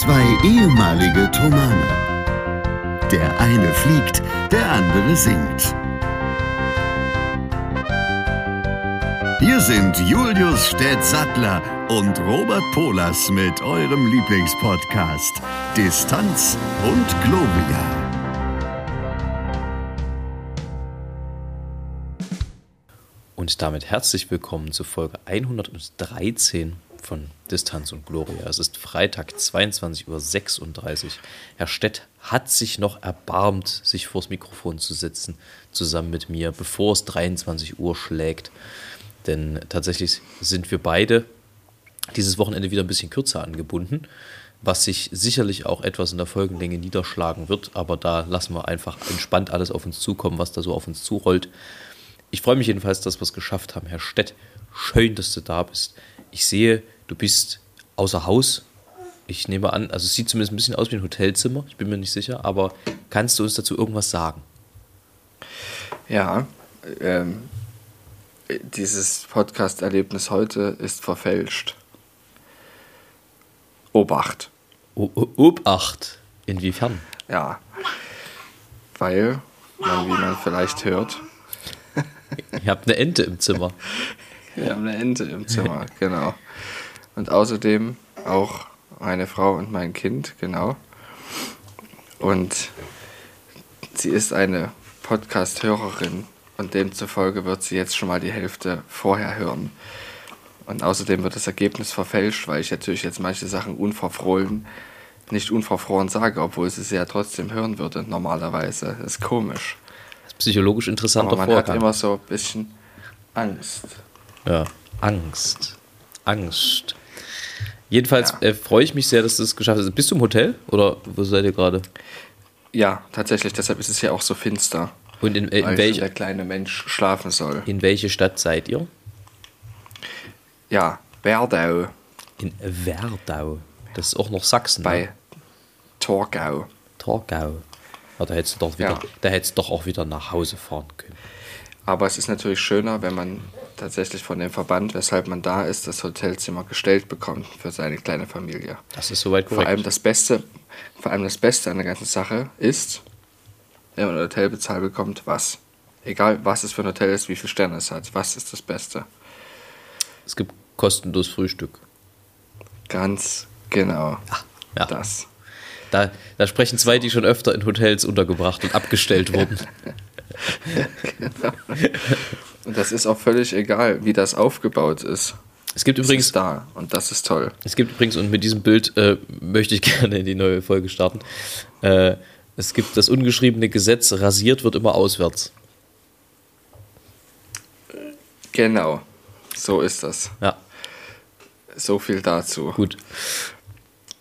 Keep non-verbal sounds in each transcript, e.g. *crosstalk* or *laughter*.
Zwei ehemalige Tomane. Der eine fliegt, der andere singt. Hier sind Julius Städtsattler und Robert Polas mit eurem Lieblingspodcast Distanz und Globia. Und damit herzlich willkommen zu Folge 113 von Distanz und Gloria. Es ist Freitag, 22.36 Uhr. Herr Stett hat sich noch erbarmt, sich vors Mikrofon zu setzen, zusammen mit mir, bevor es 23 Uhr schlägt. Denn tatsächlich sind wir beide dieses Wochenende wieder ein bisschen kürzer angebunden, was sich sicherlich auch etwas in der Folgenlänge niederschlagen wird. Aber da lassen wir einfach entspannt alles auf uns zukommen, was da so auf uns zurollt. Ich freue mich jedenfalls, dass wir es geschafft haben. Herr Stett, schön, dass du da bist. Ich sehe, du bist außer Haus. Ich nehme an, also es sieht zumindest ein bisschen aus wie ein Hotelzimmer, ich bin mir nicht sicher, aber kannst du uns dazu irgendwas sagen? Ja, ähm, dieses Podcast-Erlebnis heute ist verfälscht. Obacht. O Obacht? Inwiefern? Ja, weil, man, wie man vielleicht hört, Ihr habt eine Ente im Zimmer. Wir haben eine Ente im Zimmer, *laughs* genau. Und außerdem auch meine Frau und mein Kind, genau. Und sie ist eine Podcast-Hörerin und demzufolge wird sie jetzt schon mal die Hälfte vorher hören. Und außerdem wird das Ergebnis verfälscht, weil ich natürlich jetzt manche Sachen unverfroren, nicht unverfroren sage, obwohl sie sie ja trotzdem hören würde, normalerweise. Das ist komisch. Das ist psychologisch interessanter Aber man Vorgang. hat immer so ein bisschen Angst. Ja, Angst. Angst. Jedenfalls Ja. äh, freue ich mich sehr, dass du es geschafft hast. Bist du im Hotel oder wo seid ihr gerade? Ja, tatsächlich, deshalb ist es ja auch so finster. Und in, äh, in, schon welche, der kleine Mensch schlafen soll. in welche Stadt seid ihr? Ja, Werdau In Werdau. Das ist auch noch Sachsen. bei Ne? Torgau. Torgau. Ja, da hättest du doch wieder, Ja. da hättest du doch auch wieder nach Hause fahren können. Aber es ist natürlich schöner, wenn man tatsächlich von dem Verband, weshalb man da ist, das Hotelzimmer gestellt bekommt für seine kleine Familie. Das ist soweit Vor korrekt. allem das Beste, vor allem das Beste an der ganzen Sache ist, wenn man ein Hotel bezahlt bekommt, was? Egal, was es für ein Hotel ist, wie viele Sterne es hat, was ist das Beste? es gibt kostenlos Frühstück. Ganz genau. Ja. Das. Da, da sprechen zwei, die schon öfter in Hotels untergebracht und abgestellt *laughs* wurden. *laughs* Und das ist auch völlig egal, wie das aufgebaut ist. Es gibt Es übrigens ist da und das ist toll. Es gibt übrigens, und mit diesem Bild äh, möchte ich *laughs* gerne in die neue Folge starten. Äh, es gibt das ungeschriebene Gesetz, rasiert wird immer auswärts. Genau. So ist das. Ja, So viel dazu. gut.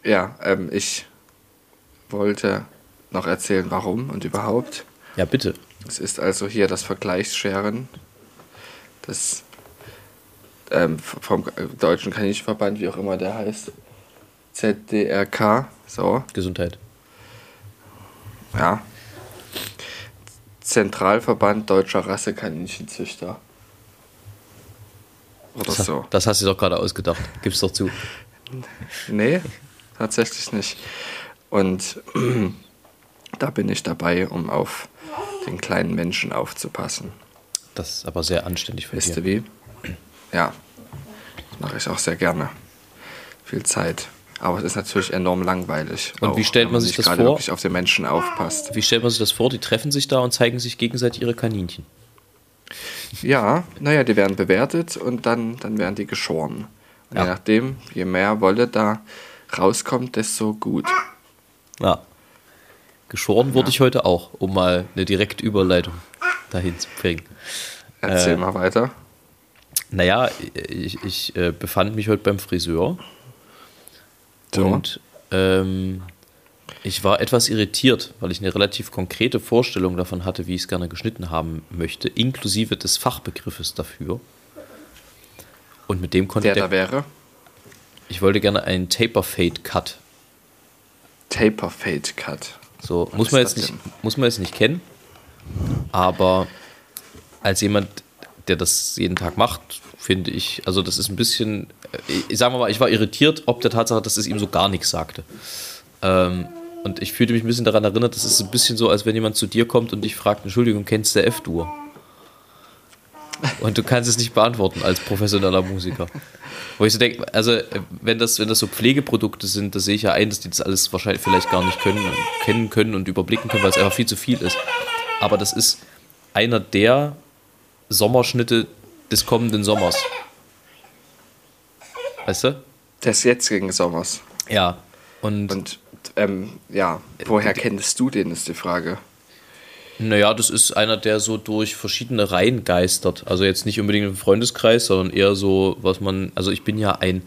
Ja, ähm, ich wollte noch erzählen, warum und überhaupt. Ja, bitte. Es ist also hier das Vergleichsscheren des ähm, vom Deutschen Kaninchenverband, wie auch immer der heißt. ZDRK, so, Gesundheit. ja. Zentralverband Deutscher Rassekaninchenzüchter. Oder Das, so. das hast du doch gerade ausgedacht. Gib's doch zu. Nee, tatsächlich nicht. Und *clears throat* da bin ich dabei, um auf den kleinen Menschen aufzupassen. Das ist aber sehr anständig von Wisst ihr wie? Ja, das mache ich auch sehr gerne. Viel Zeit. Aber es ist natürlich enorm langweilig. Und wie auch, stellt wenn man sich das gerade vor? wirklich auf den Menschen aufpasst. Wie stellt man sich das vor? Die treffen sich da und zeigen sich gegenseitig ihre Kaninchen. Ja, naja, die werden bewertet und dann, dann werden die geschoren. Und Ja. je nachdem, je mehr Wolle da rauskommt, desto gut. Ja. Geschoren wurde ich heute auch, um mal eine direkte Überleitung dahin zu bringen. Erzähl Äh, mal weiter. Naja, ich, ich äh, befand mich heute beim Friseur So. und ähm, ich war etwas irritiert, weil ich eine relativ konkrete Vorstellung davon hatte, wie ich es gerne geschnitten haben möchte, inklusive des Fachbegriffes dafür. Und mit dem konnte Der der, da wäre ich wollte gerne einen Taper Fade Cut. Taper Fade Cut. So Was muss man jetzt nicht, muss man jetzt nicht kennen, aber als jemand, der das jeden Tag macht, finde ich, also das ist ein bisschen, ich, sagen wir mal, ich war irritiert, ob der Tatsache, dass es ihm so gar nichts sagte. Ähm, und ich fühlte mich ein bisschen daran erinnert, das ist ein bisschen so, als wenn jemand zu dir kommt und dich fragt, Entschuldigung, kennst du F-Dur? Und du kannst es nicht beantworten als professioneller Musiker. Wo ich so denke, also wenn das, wenn das so Pflegeprodukte sind, da sehe ich ja ein, dass die das alles wahrscheinlich vielleicht gar nicht können, kennen können und überblicken können, weil es einfach viel zu viel ist. Aber das ist einer der Sommerschnitte des kommenden Sommers. Weißt du? Des jetzigen Sommers. Ja. Und, Und ähm, ja, woher kennst du den, ist die Frage. Naja, das ist einer, der so durch verschiedene Reihen geistert. Also jetzt nicht unbedingt im Freundeskreis, sondern eher so, was man. Also ich bin ja ein,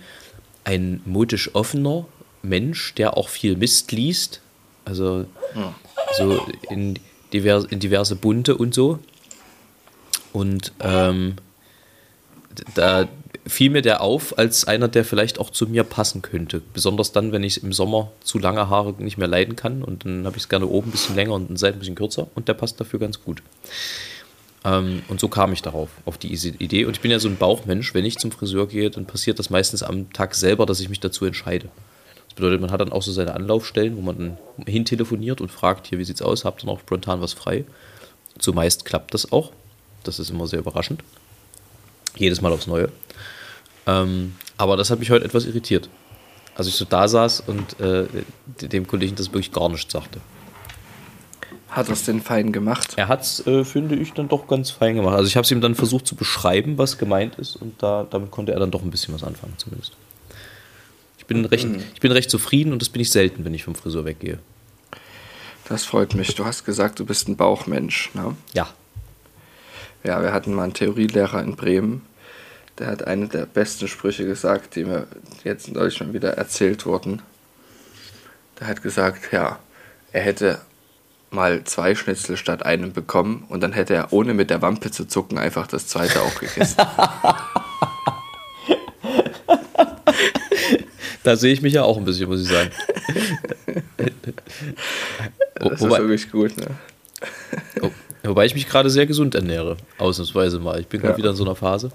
ein modisch offener Mensch, der auch viel Mist liest. Also Ja. so in, divers, in diverse Bunte und so. Und ähm, da fiel mir der auf als einer, der vielleicht auch zu mir passen könnte. Besonders dann, wenn ich im Sommer zu lange Haare nicht mehr leiden kann. Und dann habe ich es gerne oben ein bisschen länger und den Seiten ein bisschen kürzer. Und der passt dafür ganz gut. Ähm, und so kam ich darauf, auf die Idee. Und ich bin ja so ein Bauchmensch. Wenn ich zum Friseur gehe, dann passiert das meistens am Tag selber, dass ich mich dazu entscheide. Das bedeutet, man hat dann auch so seine Anlaufstellen, wo man dann hintelefoniert und fragt, hier, wie sieht's aus? Habt ihr noch spontan was frei? Zumeist klappt das auch. Das ist immer sehr überraschend. Jedes Mal aufs Neue. Ähm, aber das hat mich heute etwas irritiert. Als ich so da saß und äh, dem Kollegen das wirklich gar nicht sagte. Hat er es denn fein gemacht? Er hat es, äh, finde ich, dann doch ganz fein gemacht. Also ich habe es ihm dann versucht zu beschreiben, was gemeint ist und da, damit konnte er dann doch ein bisschen was anfangen zumindest. Ich bin, recht, ich bin recht zufrieden und das bin ich selten, wenn ich vom Friseur weggehe. Das freut mich. Du hast gesagt, du bist ein Bauchmensch. Ne? Ja, Ja, wir hatten mal einen Theorielehrer in Bremen. Der hat eine der besten Sprüche gesagt, die mir jetzt neulich mal wieder erzählt wurden. Der hat gesagt, ja, er hätte mal zwei Schnitzel statt einem bekommen und dann hätte er, ohne mit der Wampe zu zucken, einfach das zweite auch gegessen. *laughs* da sehe ich mich ja auch ein bisschen, muss ich sagen. Das ist wobei, wirklich gut, ne? oh, wobei ich mich gerade sehr gesund ernähre, ausnahmsweise mal. Ich bin gerade Ja. wieder in so einer Phase.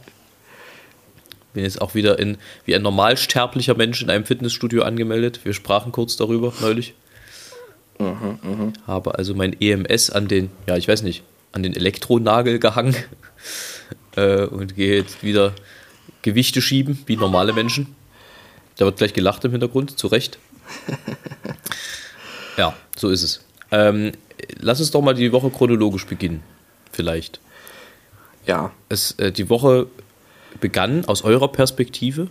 Bin jetzt auch wieder in, wie ein normalsterblicher Mensch in einem Fitnessstudio angemeldet. Wir sprachen kurz darüber neulich. Habe also mein EMS an den, ja, ich weiß nicht, an den Elektronagel gehangen *laughs* äh, und gehe jetzt wieder Gewichte schieben, wie normale Menschen. Da wird gleich gelacht im Hintergrund, zu Recht. *laughs* Ja, so ist es. Ähm, lass uns doch mal die Woche chronologisch beginnen, vielleicht. Ja, Es, äh, die Woche begann aus eurer Perspektive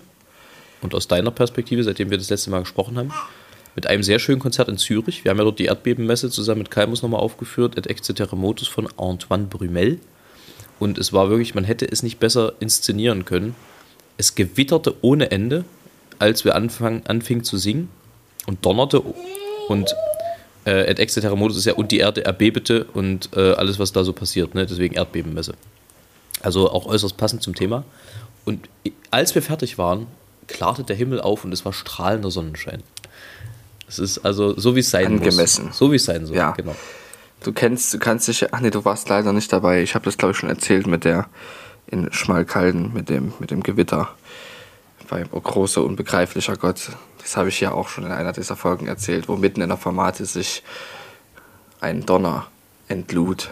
und aus deiner Perspektive, seitdem wir das letzte Mal gesprochen haben, mit einem sehr schönen Konzert in Zürich. Wir haben ja dort die Erdbebenmesse zusammen mit Kalmus nochmal aufgeführt, Et Exe von Antoine Brumel. Und es war wirklich, man hätte es nicht besser inszenieren können. Es gewitterte ohne Ende, als wir anfang, anfingen zu singen und donnerte und äh, Et Exe ist ja und die Erde erbebete und äh, alles, was da so passiert, ne? deswegen Erdbebenmesse. Also auch äußerst passend zum Thema. Und als wir fertig waren, klarte der Himmel auf und es war strahlender Sonnenschein. Es ist also so, wie es sein Angemessen. muss. So, wie es sein soll, Ja. genau. Du kennst, du kannst dich, ach nee, du warst leider nicht dabei. Ich habe das glaube ich schon erzählt mit der in Schmalkalden mit dem mit dem Gewitter. Bei oh, großer unbegreiflicher Gott. Das habe ich ja auch schon in einer dieser Folgen erzählt, wo mitten in der Formate sich ein Donner entlud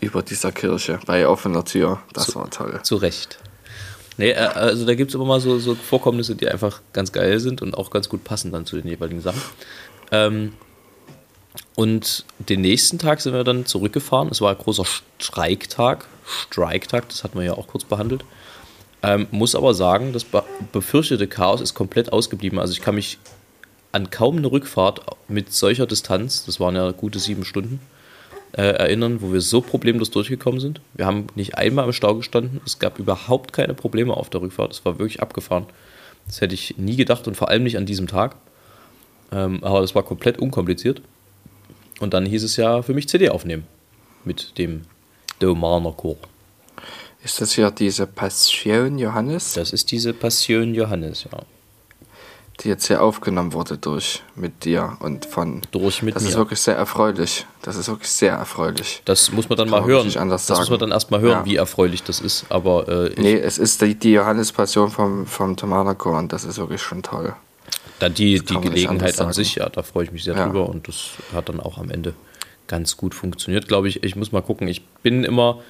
über dieser Kirche bei offener Tür. Das war toll. zu Recht. Nee, äh, also da gibt es immer mal so, so Vorkommnisse, die einfach ganz geil sind und auch ganz gut passen dann zu den jeweiligen Sachen. Ähm, und den nächsten Tag sind wir dann zurückgefahren. Es war ein großer Streiktag. Streiktag, das hatten wir ja auch kurz behandelt. Ähm, muss aber sagen, das be befürchtete Chaos ist komplett ausgeblieben. Also ich kann mich an kaum eine Rückfahrt mit solcher Distanz, das waren ja gute sieben Stunden, äh, erinnern, wo wir so problemlos durchgekommen sind. Wir haben nicht einmal im Stau gestanden. Es gab überhaupt keine Probleme auf der Rückfahrt. Es war wirklich abgefahren. Das hätte ich nie gedacht und vor allem nicht an diesem Tag. Ähm, aber das war komplett unkompliziert. Und dann hieß es ja für mich CD aufnehmen mit dem Domaner Chor. Ist das hier diese Passion Johannes? Das ist diese Passion Johannes, ja. Die jetzt hier aufgenommen wurde durch mit dir und von. Durch mit das mir. ist wirklich sehr erfreulich. Das ist wirklich sehr erfreulich. Das muss man dann Kann mal hören. das muss man sagen. dann erstmal hören, Ja. wie erfreulich das ist. Aber äh, Nee, es ist die, die Johannespassion vom, vom Tomanako und das ist wirklich schon toll. dann die, das die Gelegenheit an sagen. sich, ja, da freue ich mich sehr Ja. drüber und das hat dann auch am Ende ganz gut funktioniert, glaube ich. Ich muss mal gucken. Ich bin immer,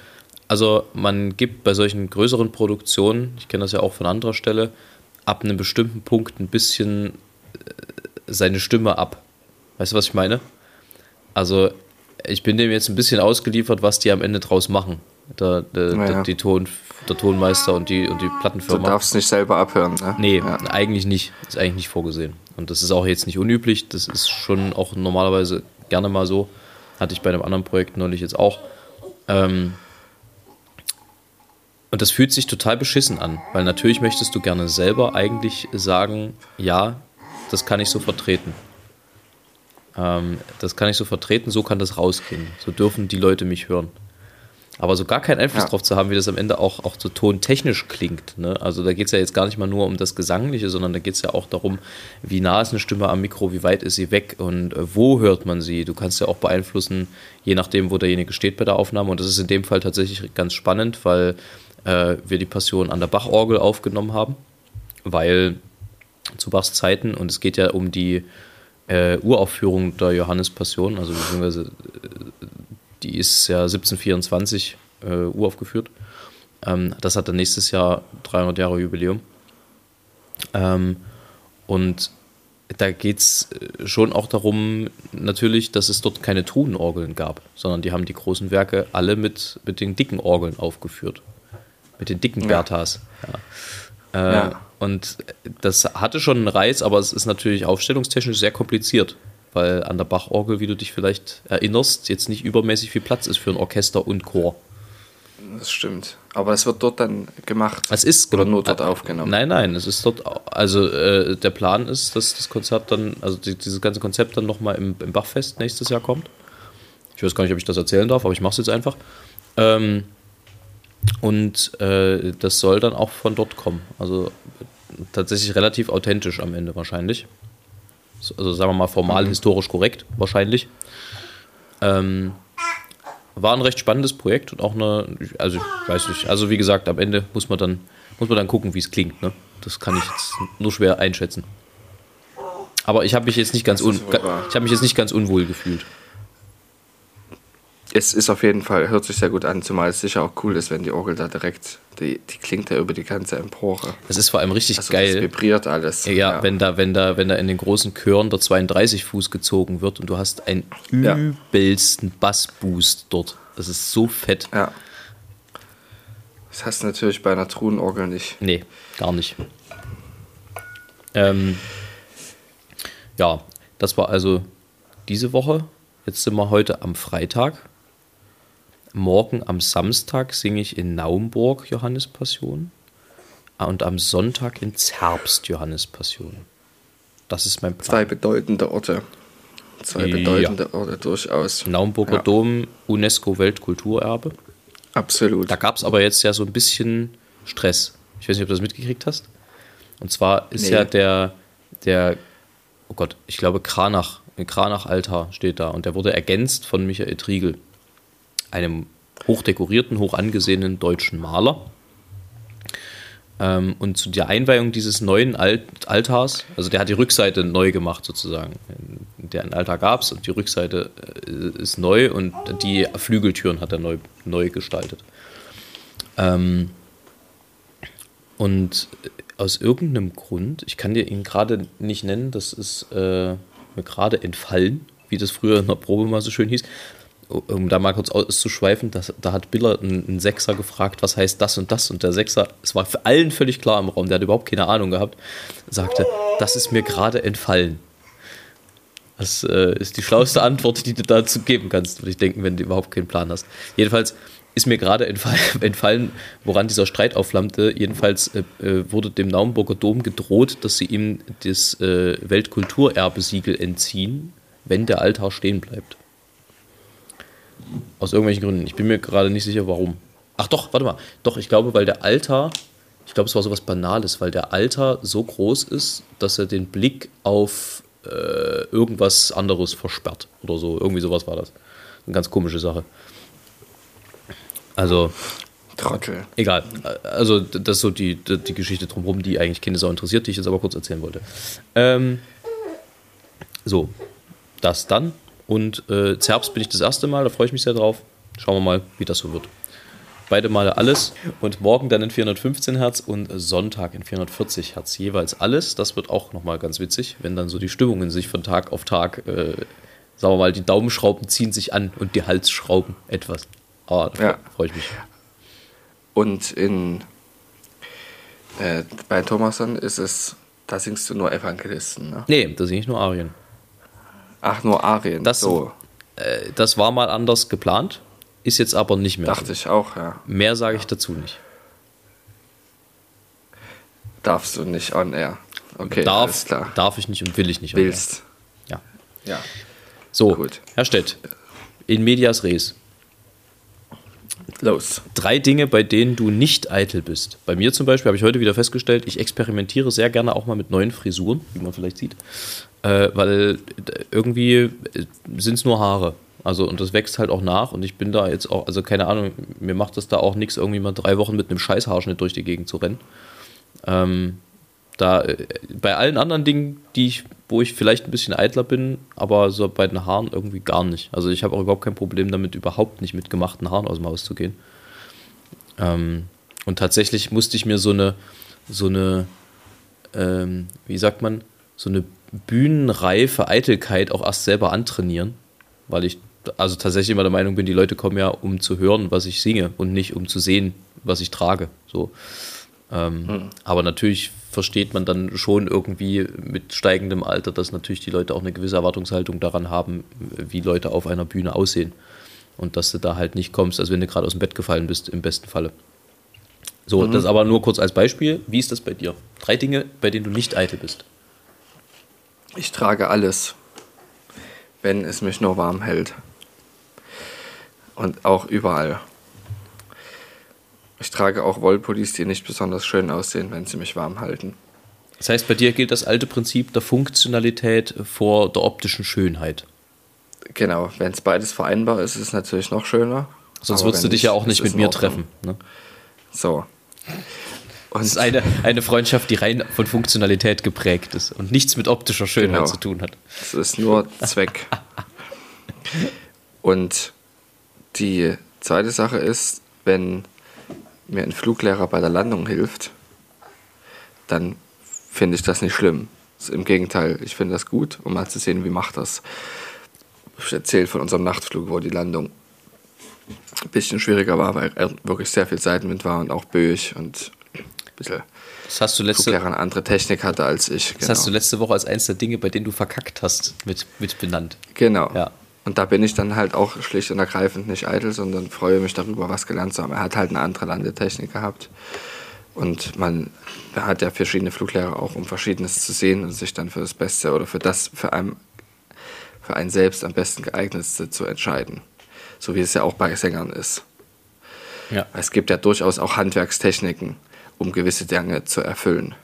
also man gibt bei solchen größeren Produktionen, ich kenne das ja auch von anderer Stelle, ab einem bestimmten Punkt ein bisschen äh, seine Stimme ab. Weißt du, was ich meine? Also ich bin dem jetzt ein bisschen ausgeliefert, was die am Ende draus machen. Der, der, Ja, der, die Ton, der Tonmeister und die, und die Du Plattenfirma. darfst nicht selber abhören, ne? Nee, Ja. eigentlich nicht. Ist eigentlich nicht vorgesehen. Und das ist auch jetzt nicht unüblich. Das ist schon auch normalerweise gerne mal so. Hatte ich bei einem anderen Projekt neulich jetzt auch. Ähm, und das fühlt sich total beschissen an, weil natürlich möchtest du gerne selber eigentlich sagen, ja, das kann ich so vertreten. Ähm, das kann ich so vertreten, so kann das rausgehen. So dürfen die Leute mich hören. Aber so gar keinen Einfluss Ja. drauf zu haben, wie das am Ende auch, auch so tontechnisch klingt. Ne? Also da geht es ja jetzt gar nicht mal nur um das Gesangliche, sondern da geht es ja auch darum, wie nah ist eine Stimme am Mikro, wie weit ist sie weg und äh, wo hört man sie. Du kannst ja auch beeinflussen, je nachdem, wo derjenige steht bei der Aufnahme. Und das ist in dem Fall tatsächlich ganz spannend, weil äh, wir die Passion an der Bachorgel aufgenommen haben, weil zu Bachs Zeiten und es geht ja um die äh, Uraufführung der Johannespassion, also beziehungsweise äh, die ist ja 1724 äh, uraufgeführt. Ähm, das hat dann nächstes Jahr 300 Jahre Jubiläum. Ähm, und da geht es schon auch darum, natürlich, dass es dort keine Truhenorgeln gab, sondern die haben die großen Werke alle mit, mit den dicken Orgeln aufgeführt. Mit den dicken. Berthas. Ja. Äh, Ja. Und das hatte schon einen Reiz, aber es ist natürlich aufstellungstechnisch sehr kompliziert, weil an der Bachorgel, wie du dich vielleicht erinnerst, jetzt nicht übermäßig viel Platz ist für ein Orchester und Chor. Das stimmt. Aber es wird dort dann gemacht. Es ist Oder nur dort aufgenommen. Nein, nein, es ist dort, also äh, der Plan ist, dass das Konzert dann, also die, dieses ganze Konzept dann nochmal im, im Bachfest nächstes Jahr kommt. Ich weiß gar nicht, ob ich das erzählen darf, aber ich mache es jetzt einfach. Ähm, und äh, das soll dann auch von dort kommen. Also tatsächlich relativ authentisch am Ende wahrscheinlich. So- Also sagen wir mal formal historisch korrekt wahrscheinlich. Ähm, war ein recht spannendes Projekt und auch eine, also ich weiß nicht, also wie gesagt, am Ende muss man dann, muss man dann gucken, wie es klingt. Ne? Das kann ich jetzt nur schwer einschätzen. Aber ich habe mich jetzt nicht ganz un, ich habe mich jetzt nicht ganz unwohl gefühlt. Es ist auf jeden Fall, hört sich sehr gut an, zumal es sicher auch cool ist, wenn die Orgel da direkt, die, die klingt ja über die ganze Empore. Das ist vor allem richtig Also das geil. vibriert alles. Ja, Wenn, da, wenn, da, wenn da in den großen Chören der 32 Fuß gezogen wird und du hast einen Ja. übelsten Bassboost dort. Das ist so fett. Ja. Das hast du natürlich bei einer Truhenorgel nicht. Nee, gar nicht. Ähm, ja, das war also diese Woche. Jetzt sind wir heute am Freitag. Morgen am Samstag singe ich in Naumburg Johannespassion. Ah, Und am Sonntag in Zerbst Johannespassion. Das ist mein Plan. Zwei bedeutende Orte. Zwei Ja. bedeutende Orte durchaus. Naumburger Ja. Dom, UNESCO Weltkulturerbe. Absolut. Da gab es aber jetzt ja so ein bisschen Stress. Ich weiß nicht, ob du das mitgekriegt hast. Und zwar ist Nee. ja der, der, oh Gott, ich glaube Kranach, ein Kranach-Altar steht da und der wurde ergänzt von Michael Triegel, einem hochdekorierten, hoch angesehenen deutschen Maler. Ähm, und zu der Einweihung dieses neuen Alt Altars, also der hat die Rückseite neu gemacht sozusagen. Der einen Altar gab es und die Rückseite äh, ist neu und die Flügeltüren hat er neu, neu gestaltet. Ähm, und aus irgendeinem Grund, ich kann dir ihn gerade nicht nennen, das ist äh, mir gerade entfallen, wie das früher in der Probe mal so schön hieß. Um da mal kurz auszuschweifen, das, da hat Biller einen, Sechser gefragt, was heißt das und das? Und der Sechser, es war für allen völlig klar im Raum, der hat überhaupt keine Ahnung gehabt, sagte, das ist mir gerade entfallen. Das äh, ist die schlauste Antwort, die du dazu geben kannst, würde ich denken, wenn du überhaupt keinen Plan hast. Jedenfalls ist mir gerade entfallen, *laughs* entfallen, woran dieser Streit aufflammte. Jedenfalls äh, äh, wurde dem Naumburger Dom gedroht, dass sie ihm das äh, Weltkulturerbesiegel entziehen, wenn der Altar stehen bleibt. Aus irgendwelchen Gründen. Ich bin mir gerade nicht sicher, warum. Ach doch, warte mal. Doch, ich glaube, weil der Altar Ich glaube, es war sowas Banales, weil der Alter so groß ist, dass er den Blick auf äh, irgendwas anderes versperrt oder so. Irgendwie sowas war das. Eine ganz komische Sache. Also, Trottel. egal. Also, das ist so die, die Geschichte drumherum, die eigentlich keine Sau interessiert, die ich jetzt aber kurz erzählen wollte. Ähm, so, das dann. Und äh, Zerbst bin ich das erste Mal, da freue ich mich sehr drauf. Schauen wir mal, wie das so wird. Beide Male alles und morgen dann in 415 Hertz und Sonntag in 440 Hertz jeweils alles. Das wird auch nochmal ganz witzig, wenn dann so die Stimmungen sich von Tag auf Tag, äh, sagen wir mal, die Daumenschrauben ziehen sich an und die Halsschrauben etwas. Aber da Ja. freue ich mich. Und in äh, bei Thomason ist es, da singst du nur Evangelisten, ne? Nee, das sind nicht nur Arien. Ach, nur Arien. Das- so, Äh, das war mal anders geplant, ist jetzt aber nicht mehr. dachte ich auch, ja. Mehr sage ich dazu nicht. Darfst du nicht on air. Okay, alles darf, klar. darf ich nicht und will ich nicht. Willst. Ja. Ja. So, Gut. Herr Stett, in medias res. Los. Drei Dinge, bei denen du nicht eitel bist. Bei mir zum Beispiel habe ich heute wieder festgestellt, ich experimentiere sehr gerne auch mal mit neuen Frisuren, wie man vielleicht sieht. Äh, weil äh, irgendwie sind es nur Haare. Also, und das wächst halt auch nach und ich bin da jetzt auch, also keine Ahnung, mir macht das da auch nichts, irgendwie mal drei Wochen mit einem Scheißhaarschnitt durch die Gegend zu rennen. Ähm, da, äh, bei allen anderen Dingen, die ich, wo ich vielleicht ein bisschen eitler bin, aber so bei den Haaren irgendwie gar nicht. Also ich habe auch überhaupt kein Problem damit, überhaupt nicht mit gemachten Haaren aus dem Haus zu gehen. Ähm, und tatsächlich musste ich mir so eine, so eine, ähm, wie sagt man, so eine bühnenreife Eitelkeit auch erst selber antrainieren, weil ich also tatsächlich immer der Meinung bin, die Leute kommen ja, um zu hören, was ich singe und nicht um zu sehen, was ich trage. So. Ähm, Aber natürlich versteht man dann schon irgendwie mit steigendem Alter, dass natürlich die Leute auch eine gewisse Erwartungshaltung daran haben, wie Leute auf einer Bühne aussehen. Und dass du da halt nicht kommst, als wenn du gerade aus dem Bett gefallen bist, im besten Falle. So, das aber nur kurz als Beispiel. Wie ist das bei dir? Drei Dinge, bei denen du nicht eitel bist. Ich trage alles, wenn es mich nur warm hält. Und auch überall. Ich trage auch Wollpullis, die nicht besonders schön aussehen, wenn sie mich warm halten. Das heißt, bei dir gilt das alte Prinzip der Funktionalität vor der optischen Schönheit. Genau, wenn es beides vereinbar ist, ist es natürlich noch schöner. Sonst würdest du dich ja auch nicht mit mir treffen. Ne? So. Und Das ist eine, eine Freundschaft, die rein von Funktionalität geprägt ist und nichts mit optischer Schönheit Genau. zu tun hat. Es ist nur Zweck. *laughs* Und die zweite Sache ist, wenn mir ein Fluglehrer bei der Landung hilft, dann finde ich das nicht schlimm. Im Gegenteil, ich finde das gut, um mal zu sehen, wie macht das. Ich erzähle von unserem Nachtflug, wo die Landung ein bisschen schwieriger war, weil er wirklich sehr viel Seitenwind war und auch böig und ein bisschen Das hast du letzte, Fluglehrer eine andere Technik hatte als ich. das hast du letzte Woche als eines der Dinge, bei denen du verkackt hast, mit, mit benannt. Genau. Ja. Und da bin ich dann halt auch schlicht und ergreifend nicht eitel, sondern freue mich darüber, was gelernt zu haben. Er hat halt eine andere Landetechnik gehabt. Und man hat ja verschiedene Fluglehrer auch, um Verschiedenes zu sehen und sich dann für das Beste oder für das für einen, für einen selbst am besten geeignetste zu entscheiden. So wie es ja auch bei Sängern ist. Ja. Es gibt ja durchaus auch Handwerkstechniken, um gewisse Dinge zu erfüllen.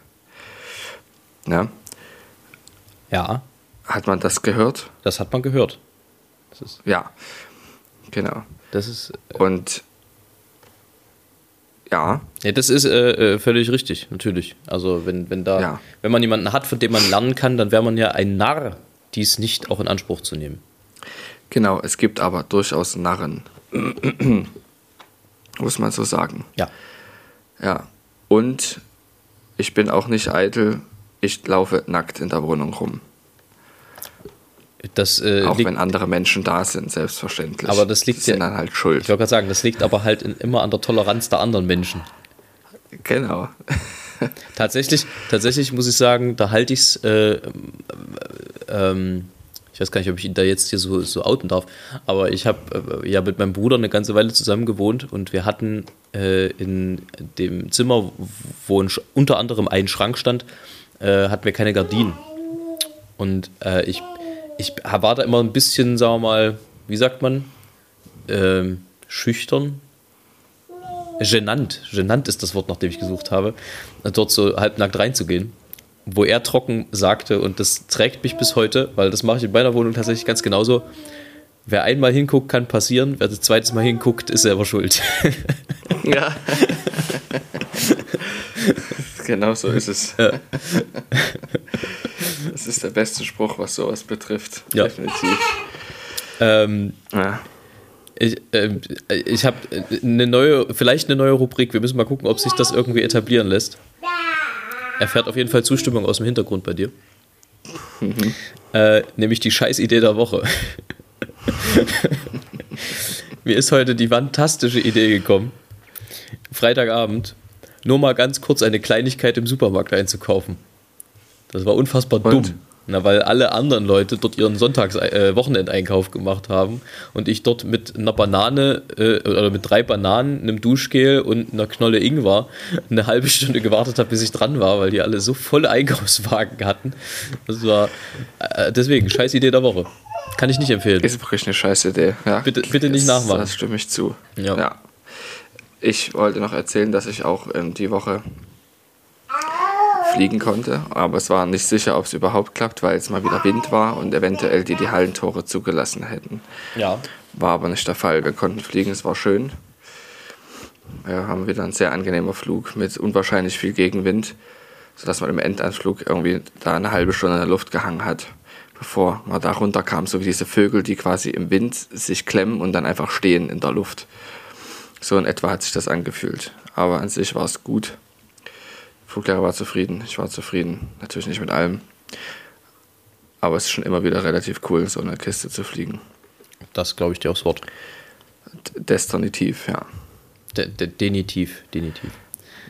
Ja? Ja, Hat man das gehört? das hat man gehört. Das ist, Ja, genau. das ist, Und ja, ja, das ist äh, äh, völlig richtig, natürlich. Also wenn, wenn da, Ja. wenn man jemanden hat, von dem man lernen kann, dann wäre man ja ein Narr, dies nicht auch in Anspruch zu nehmen. genau, es gibt aber durchaus Narren. Muss man so sagen. Ja. Ja. Und ich bin auch nicht eitel. Ich laufe nackt in der Wohnung rum. Das äh, Auch liegt, wenn andere Menschen da sind, selbstverständlich. Aber das liegt sind ja- dann halt schuld. ich wollte gerade sagen, das liegt aber halt in, immer an der Toleranz der anderen Menschen. Genau. *laughs* Tatsächlich, tatsächlich muss ich sagen, da halte ich es, äh, ähm, ich weiß gar nicht, ob ich ihn da jetzt hier so, so outen darf, aber ich habe äh, ja mit meinem Bruder eine ganze Weile zusammen gewohnt und wir hatten äh, in dem Zimmer, wo ein, unter anderem ein Schrank stand, äh, hatten wir keine Gardinen. Und äh, ich, ich war da immer ein bisschen, sagen wir mal, wie sagt man, ähm, schüchtern. genannt, genannt ist das Wort, nach dem ich gesucht habe, dort so halbnackt reinzugehen. Wo er trocken sagte, und das trägt mich bis heute, weil das mache ich in meiner Wohnung tatsächlich ganz genauso. Wer einmal hinguckt, kann passieren. Wer das zweites Mal hinguckt, ist selber schuld. *laughs* Ja. *laughs* genau so ist es. Ja. *laughs* *laughs* Das ist der beste Spruch, was sowas betrifft. Ja. Definitiv. Ähm, Ja. ich ähm, ich habe eine neue, vielleicht eine neue Rubrik. Wir müssen mal gucken, ob sich das irgendwie etablieren lässt. Erfährt auf jeden Fall Zustimmung aus dem Hintergrund bei dir. Äh, nämlich die Scheißidee der Woche. *laughs* Mir ist heute die fantastische Idee gekommen, Freitagabend nur mal ganz kurz eine Kleinigkeit im Supermarkt einzukaufen. Das war unfassbar Und? dumm. Na, weil alle anderen Leute dort ihren Sonntags-Wochenendeinkauf gemacht haben und ich dort mit einer Banane äh, oder mit drei Bananen, einem Duschgel und einer Knolle Ingwer eine halbe Stunde gewartet habe, bis ich dran war, weil die alle so volle Einkaufswagen hatten. Das war äh, deswegen scheiß Idee der Woche. Kann ich nicht empfehlen. Ist wirklich eine scheiß Idee. Ja. Bitte- bitte nicht nachmachen. Das stimme ich zu. Ja. Ich wollte noch erzählen, dass ich auch ähm, die Woche fliegen konnte, aber es war nicht sicher, ob es überhaupt klappt, weil es mal wieder Wind war und eventuell die die Hallentore zugelassen hätten. Ja. War aber nicht der Fall. Wir konnten fliegen, es war schön. Wir haben wieder einen sehr angenehmer Flug mit unwahrscheinlich viel Gegenwind, sodass man im Endanflug irgendwie da eine halbe Stunde in der Luft gehangen hat, bevor man da runterkam, so wie diese Vögel, die quasi im Wind sich klemmen und dann einfach stehen in der Luft. So in etwa hat sich das angefühlt. Aber an sich war es gut. Fluglehrer war zufrieden, ich war zufrieden. Natürlich nicht mit allem. Aber es ist schon immer wieder relativ cool, so eine Kiste zu fliegen. Das glaube ich dir aufs Wort. D- Destinativ, ja. De de denitiv, denitiv.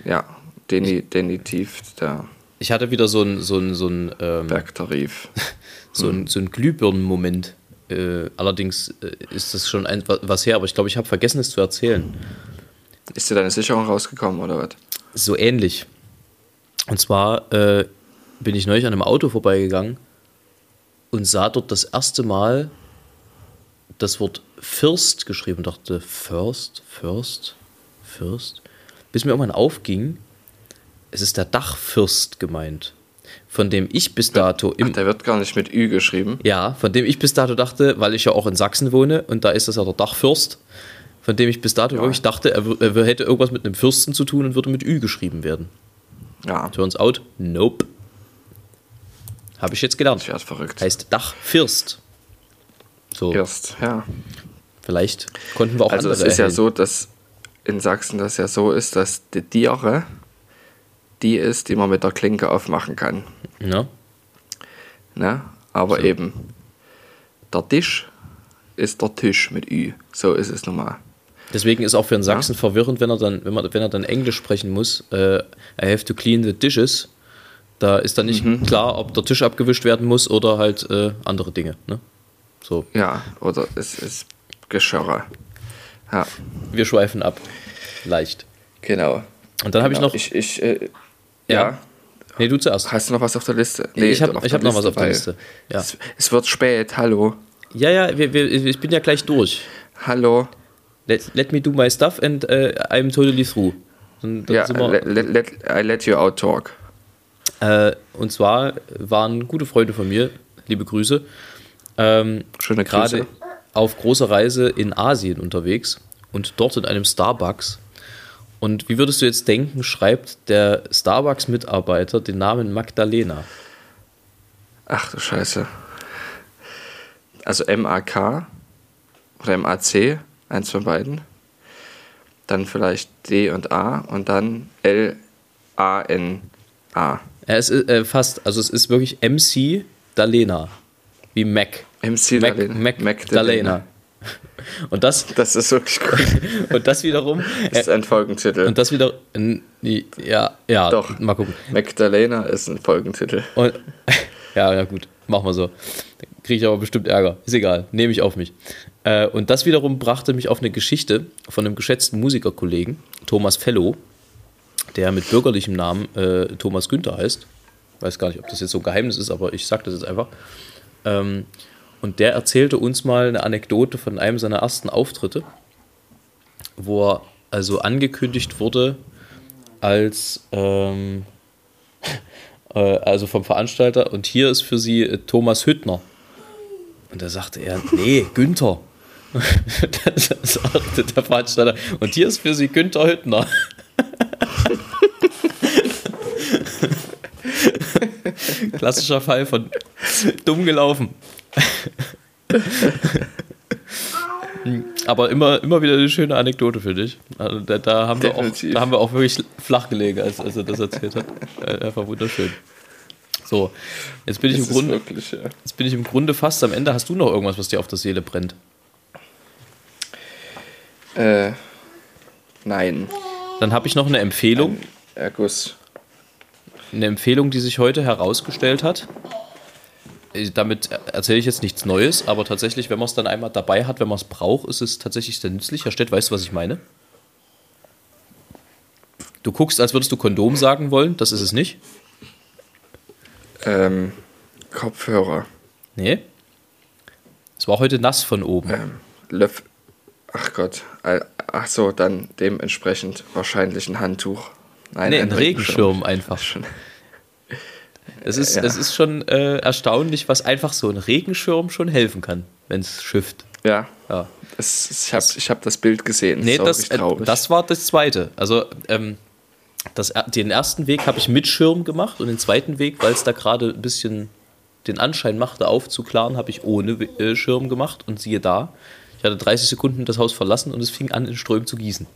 Ja, deni denitiv der Ich hatte wieder so ein, so ein, so ein, ähm, Bergtarif. *laughs* so ein, so ein Glühbirnen-Moment. Äh, allerdings äh, ist das schon ein, wa- was her, aber ich glaube, ich habe vergessen, es zu erzählen. Ist dir deine Sicherung rausgekommen oder was? So ähnlich. Und zwar äh, bin ich neulich an einem Auto vorbeigegangen und sah dort das erste Mal das Wort Fürst geschrieben und dachte, First, First, Fürst. Bis mir irgendwann aufging, es ist der Dachfürst gemeint, von dem ich bis dato Ach, im der wird gar nicht mit Ü geschrieben. Ja, von dem ich bis dato dachte, weil ich ja auch in Sachsen wohne und da ist das ja der Dachfürst, von dem ich bis dato wirklich dachte, er, er hätte irgendwas mit einem Fürsten zu tun und würde mit Ü geschrieben werden. Ja, Turns out, nope. Habe ich jetzt gelernt. ich verrückt. Heißt Dachfürst. So, Erst, ja. vielleicht konnten wir auch Also es andere ist ja erhellen. so, dass in Sachsen das ja so ist, dass die Diere die ist, die man mit der Klinke aufmachen kann. Ja? Ne? Aber eben der Tisch ist der Tisch mit Ü. So ist es nun mal. Deswegen ist auch für einen Sachsen verwirrend, wenn er dann, wenn, man, wenn er dann Englisch sprechen muss, äh, I have to clean the dishes. Da ist dann nicht Mhm. klar, ob der Tisch abgewischt werden muss oder halt äh, andere Dinge. Ne? So, Ja, oder es ist Geschirre. Ja, wir schweifen ab. Leicht. genau. Und dann habe ich Genau. noch. Ich, ich, äh, Ja. ja. nee, du zuerst. Hast du noch was auf der Liste? ich habe auf ich der hab noch was auf der Liste. Ja, Es, es wird spät, hallo. ja, ja wir, wir, ich bin ja gleich durch. Hallo. Let, let me do my stuff and uh, I'm totally through. Dann Ja, let, let, I let you out talk. äh, und zwar waren gute Freunde von mir, liebe Grüße, ähm, Schöne gerade auf großer Reise in Asien unterwegs und dort in einem Starbucks. Und wie würdest du jetzt denken, schreibt der Starbucks-Mitarbeiter den Namen Magdalena? Ach du Scheiße. Also MAK oder MAC, eins von beiden. Dann vielleicht D und A und dann L-A-N-A. Ja, es ist äh, fast, also es ist wirklich MC Dalena. Wie Mac. MC Mac, Dalena. Mac, Mac Dalena. *laughs* Und das, Das ist wirklich gut. *laughs* und das wiederum. Das ist Äh, ein Folgentitel. und das wieder. n- Ja, ja, Doch. mal gucken. Magdalena ist ein Folgentitel. Und, *laughs* ja, ja, gut, machen wir so. Kriege ich aber bestimmt Ärger. Ist egal, nehme ich auf mich. Äh, und das wiederum brachte mich auf eine Geschichte von einem geschätzten Musikerkollegen, Thomas Fellow, der mit bürgerlichem Namen äh, Thomas Günther heißt. Weiß gar nicht, ob das jetzt so ein Geheimnis ist, aber ich sage das jetzt einfach. Ähm, und der erzählte uns mal eine Anekdote von einem seiner ersten Auftritte, wo er also angekündigt wurde als ähm, *laughs* äh, also vom Veranstalter und hier ist für sie äh, Thomas Hüttner. Und da sagte er, nee, Günther. *laughs* das sagte der Veranstalter. Und hier ist für sie Günther Hüttner. *laughs* Klassischer Fall von dumm gelaufen. Aber immer, immer wieder eine schöne Anekdote für dich. Also da, da, haben wir auch, da haben wir auch wirklich flach gelegen, als, als er das erzählt hat. Einfach wunderschön. So, jetzt bin, ich im Grunde, wirklich, ja. jetzt bin ich im Grunde fast am Ende. Hast du noch irgendwas, was dir auf der Seele brennt? Äh, nein. Dann habe ich noch eine Empfehlung. Ein Erguss. Eine Empfehlung, die sich heute herausgestellt hat. Äh, damit erzähle ich jetzt nichts Neues, aber tatsächlich, wenn man es dann einmal dabei hat, wenn man es braucht, ist es tatsächlich sehr nützlich. Herr Stett, weißt du, was ich meine? Du guckst, als würdest du Kondom sagen wollen, das ist es nicht. Ähm, Kopfhörer. Nee. Es war heute nass von oben. Ähm, Löff. Ach Gott. Ach so, dann dementsprechend wahrscheinlich ein Handtuch. Nein, nee, ein, ein Regenschirm, Regenschirm *laughs* einfach. Schon. Es ist, ja. es ist schon äh, erstaunlich, was einfach so ein Regenschirm schon helfen kann, wenn es schifft. Ja. ja. Es, ich habe ich hab das Bild gesehen. Nee, das, äh, das war das zweite. Also, ähm, das, den ersten Weg habe ich mit Schirm gemacht und den zweiten Weg, weil es da gerade ein bisschen den Anschein machte, aufzuklaren, habe ich ohne äh, Schirm gemacht und siehe da, ich hatte 30 Sekunden das Haus verlassen und es fing an, in Strömen zu gießen.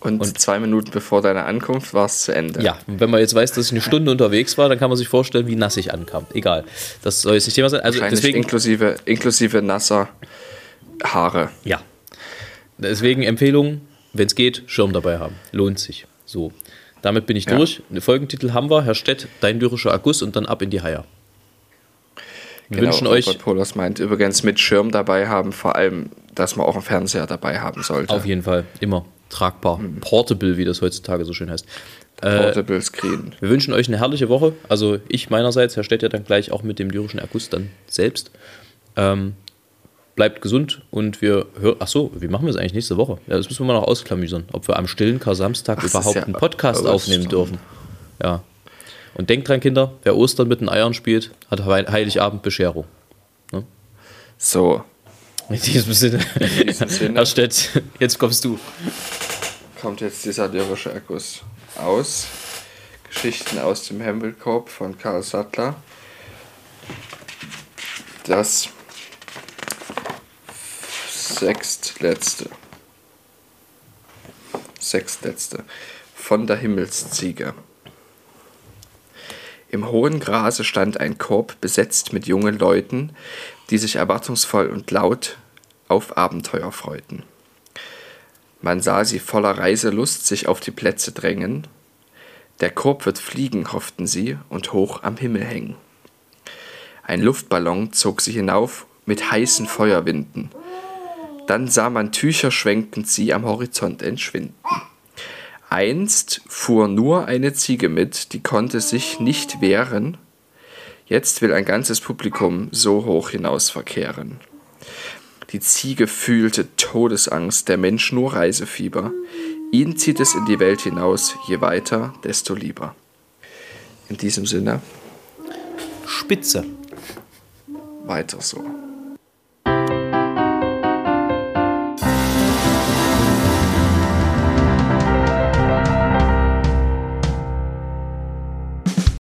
Und, und, zwei Minuten bevor deine Ankunft war es zu Ende. Ja, wenn man jetzt weiß, dass ich eine Stunde unterwegs war, dann kann man sich vorstellen, wie nass ich ankam. Egal. Das soll jetzt nicht Thema sein. Also deswegen, inklusive, inklusive nasser Haare. Ja. Deswegen Empfehlung, wenn es geht, Schirm dabei haben. Lohnt sich. So. Damit bin ich ja. durch. Den Folgentitel haben wir. Herr Stett, dein lyrischer Akkus und dann ab in die Haier. Wir genau, wünschen euch. Robert Polos meint übrigens mit Schirm dabei haben, vor allem, dass man auch einen Fernseher dabei haben sollte. Auf jeden Fall, immer tragbar. Mhm. Portable, wie das heutzutage so schön heißt. Äh, Portable Screen. Wir wünschen euch eine herrliche Woche. Also ich meinerseits, Herr Stett ja dann gleich auch mit dem lyrischen Akkus dann selbst. Ähm, bleibt gesund und wir hören. Ach so, wie machen wir es eigentlich nächste Woche? Ja, das müssen wir mal noch ausklamüsern, ob wir am stillen Kar-Samstag überhaupt ja einen Podcast aufnehmen dürfen. Ja. Und denkt dran, Kinder, wer Ostern mit den Eiern spielt, hat Heiligabend Bescherung. Ne? So. In diesem Sinne. In diesem Sinne. *laughs* Herr Stett, jetzt kommst du. Kommt jetzt dieser lyrische Akkus aus. Geschichten aus dem Hempelkorb von Karl Sattler. Das sechstletzte. Sechstletzte. Von der Himmelsziege. Im hohen Grase stand ein Korb besetzt mit jungen Leuten, die sich erwartungsvoll und laut auf Abenteuer freuten. Man sah sie voller Reiselust sich auf die Plätze drängen. Der Korb wird fliegen, hofften sie, und hoch am Himmel hängen. Ein Luftballon zog sie hinauf mit heißen Feuerwinden. Dann sah man Tücher schwenkend sie am Horizont entschwinden. Einst fuhr nur eine Ziege mit, die konnte sich nicht wehren. Jetzt will ein ganzes Publikum so hoch hinaus verkehren. Die Ziege fühlte Todesangst, der Mensch nur Reisefieber. Ihn zieht es in die Welt hinaus, je weiter, desto lieber. In diesem Sinne. Spitze. Weiter so.